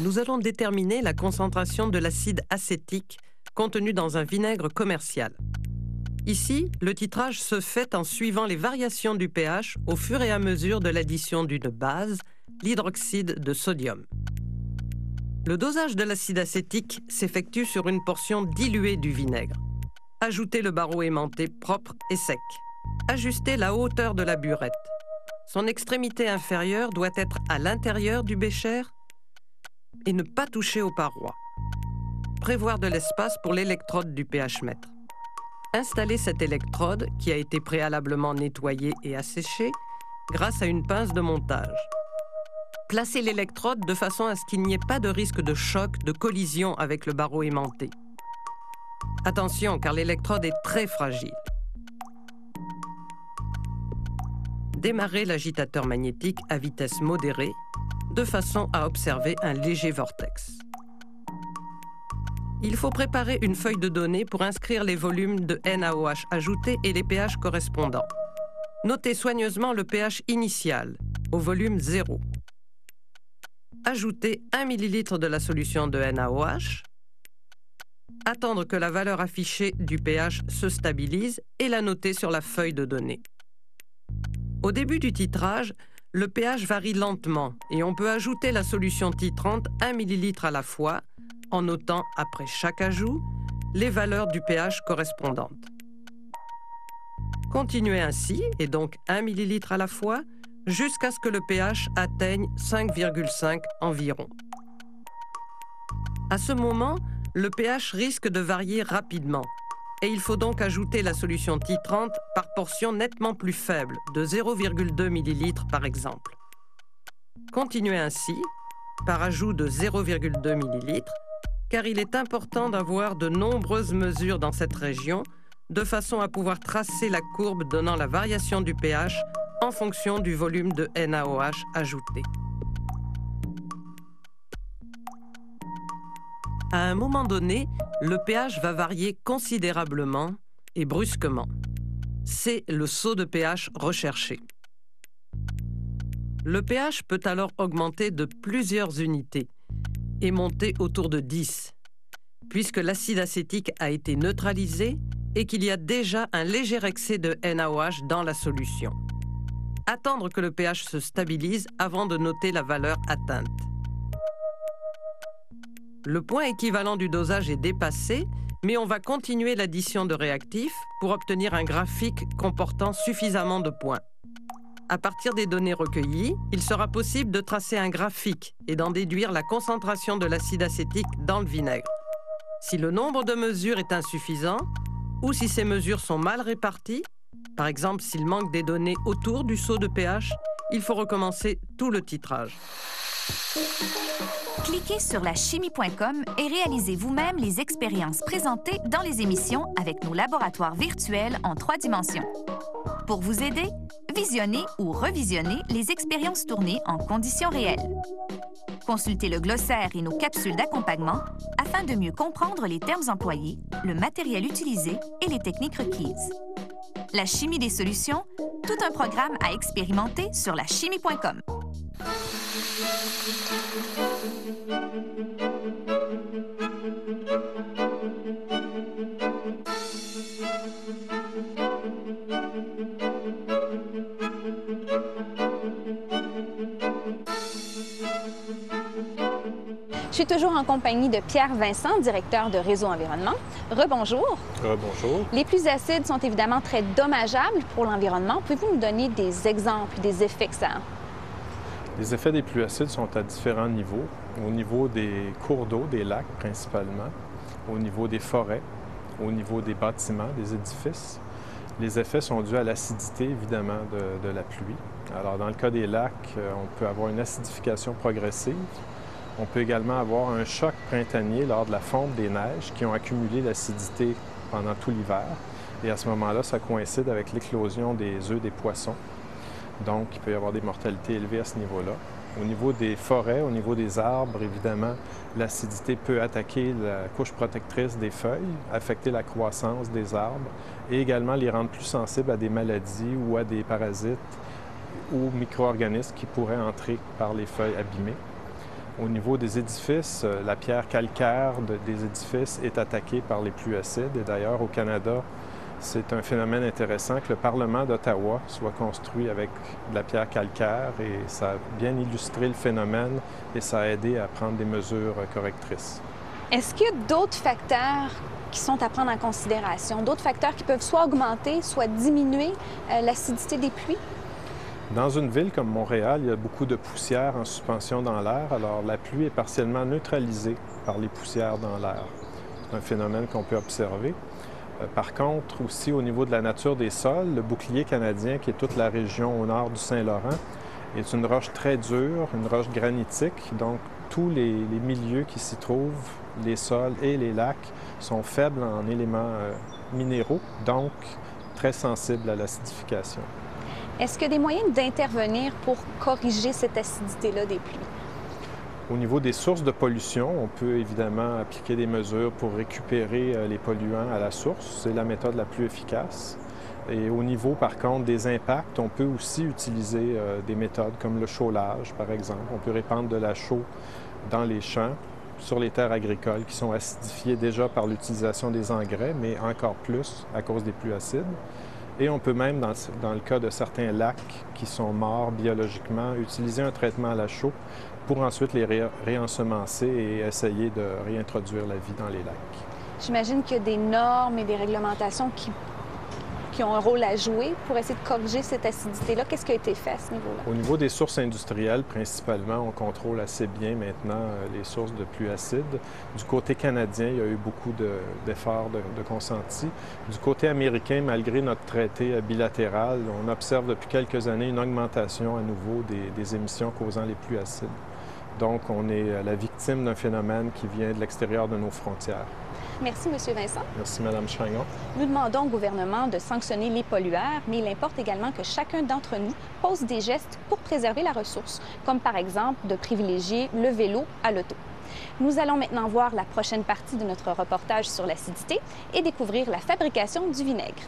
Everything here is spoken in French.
nous allons déterminer la concentration de l'acide acétique contenu dans un vinaigre commercial. Ici, le titrage se fait en suivant les variations du pH au fur et à mesure de l'addition d'une base, l'hydroxyde de sodium. Le dosage de l'acide acétique s'effectue sur une portion diluée du vinaigre. Ajoutez le barreau aimanté propre et sec. Ajustez la hauteur de la burette. Son extrémité inférieure doit être à l'intérieur du bécher et ne pas toucher aux parois. Prévoir de l'espace pour l'électrode du pH mètre. Installez cette électrode, qui a été préalablement nettoyée et asséchée, grâce à une pince de montage. Placez l'électrode de façon à ce qu'il n'y ait pas de risque de choc, de collision avec le barreau aimanté. Attention, car l'électrode est très fragile. Démarrez l'agitateur magnétique à vitesse modérée, de façon à observer un léger vortex. Il faut préparer une feuille de données pour inscrire les volumes de NaOH ajoutés et les pH correspondants. Notez soigneusement le pH initial, au volume 0. Ajoutez 1 ml de la solution de NaOH. Attendre que la valeur affichée du pH se stabilise et la noter sur la feuille de données. Au début du titrage, le pH varie lentement et on peut ajouter la solution titrante 1 ml à la fois en notant après chaque ajout les valeurs du pH correspondantes. Continuez ainsi, et donc 1 ml à la fois, jusqu'à ce que le pH atteigne 5,5 environ. À ce moment, le pH risque de varier rapidement, et il faut donc ajouter la solution titrante par portion nettement plus faible, de 0,2 ml par exemple. Continuez ainsi, par ajout de 0,2 ml, car il est important d'avoir de nombreuses mesures dans cette région, de façon à pouvoir tracer la courbe donnant la variation du pH en fonction du volume de NaOH ajouté. À un moment donné, le pH va varier considérablement et brusquement. C'est le saut de pH recherché. Le pH peut alors augmenter de plusieurs unités est monté autour de 10, puisque l'acide acétique a été neutralisé et qu'il y a déjà un léger excès de NaOH dans la solution. Attendre que le pH se stabilise avant de noter la valeur atteinte. Le point équivalent du dosage est dépassé, mais on va continuer l'addition de réactifs pour obtenir un graphique comportant suffisamment de points. À partir des données recueillies, il sera possible de tracer un graphique et d'en déduire la concentration de l'acide acétique dans le vinaigre. Si le nombre de mesures est insuffisant, ou si ces mesures sont mal réparties, par exemple s'il manque des données autour du saut de pH, il faut recommencer tout le titrage. Cliquez sur la chimie.com et réalisez vous-même les expériences présentées dans les émissions avec nos laboratoires virtuels en trois dimensions. Pour vous aider, visionnez ou revisionnez les expériences tournées en conditions réelles. Consultez le glossaire et nos capsules d'accompagnement afin de mieux comprendre les termes employés, le matériel utilisé et les techniques requises. La chimie des solutions, tout un programme à expérimenter sur la chimie.com. Je suis toujours en compagnie de Pierre Vincent, directeur de Réseau Environnement. Rebonjour. Rebonjour. Les plus acides sont évidemment très dommageables pour l'environnement. Pouvez-vous nous donner des exemples des effets que ça a? Les effets des pluies acides sont à différents niveaux. Au niveau des cours d'eau, des lacs principalement, au niveau des forêts, au niveau des bâtiments, des édifices. Les effets sont dus à l'acidité, évidemment, de, la pluie. Alors, dans le cas des lacs, euh, on peut avoir une acidification progressive on peut également avoir un choc printanier lors de la fonte des neiges qui ont accumulé l'acidité pendant tout l'hiver. Et à ce moment-là, ça coïncide avec l'éclosion des œufs des poissons. Donc, il peut y avoir des mortalités élevées à ce niveau-là. Au niveau des forêts, au niveau des arbres, évidemment, l'acidité peut attaquer la couche protectrice des feuilles, affecter la croissance des arbres et également les rendre plus sensibles à des maladies ou à des parasites ou micro-organismes qui pourraient entrer par les feuilles abîmées. Au niveau des édifices, euh, la pierre calcaire des édifices est attaquée par les pluies acides. Et d'ailleurs, au Canada, c'est un phénomène intéressant que le Parlement d'Ottawa soit construit avec de la pierre calcaire et ça a bien illustré le phénomène et ça a aidé à prendre des mesures correctrices. Est-ce qu'il y a d'autres facteurs qui sont à prendre en considération, d'autres facteurs qui peuvent soit augmenter, soit diminuer euh, l'acidité des pluies? Dans une ville comme Montréal, il y a beaucoup de poussière en suspension dans l'air, alors la pluie est partiellement neutralisée par les poussières dans l'air. C'est un phénomène qu'on peut observer. Euh, par contre, aussi au niveau de la nature des sols, le bouclier canadien, qui est toute la région au nord du Saint-Laurent, est une roche très dure, une roche granitique. Donc, tous les, milieux qui s'y trouvent, les sols et les lacs, sont faibles en éléments euh, minéraux, donc très sensibles à l'acidification. Est-ce qu'il y a des moyens d'intervenir pour corriger cette acidité-là des pluies? Au niveau des sources de pollution, on peut évidemment appliquer des mesures pour récupérer euh, les polluants à la source. C'est la méthode la plus efficace. Et au niveau, par contre, des impacts, on peut aussi utiliser euh, des méthodes comme le chaulage, par exemple. On peut répandre de la chaux dans les champs, sur les terres agricoles qui sont acidifiées déjà par l'utilisation des engrais, mais encore plus à cause des pluies acides. Et on peut même, dans, le cas de certains lacs qui sont morts biologiquement, utiliser un traitement à la chaux pour ensuite les réensemencer et essayer de réintroduire la vie dans les lacs. J'imagine qu'il y a des normes et des réglementations qui qui ont un rôle à jouer pour essayer de corriger cette acidité-là. Qu'est-ce qui a été fait à ce niveau-là? Au niveau des sources industrielles, principalement, on contrôle assez bien maintenant euh, les sources de pluie acide. Du côté canadien, il y a eu beaucoup d'efforts de, de, consentis. Du côté américain, malgré notre traité bilatéral, on observe depuis quelques années une augmentation à nouveau des, des émissions causant les pluies acides. Donc, on est euh, la victime d'un phénomène qui vient de l'extérieur de nos frontières. Merci, M. Vincent. Merci, Mme Chagnon. Nous demandons au gouvernement de sanctionner les pollueurs, mais il importe également que chacun d'entre nous pose des gestes pour préserver la ressource, comme par exemple de privilégier le vélo à l'auto. Nous allons maintenant voir la prochaine partie de notre reportage sur l'acidité et découvrir la fabrication du vinaigre.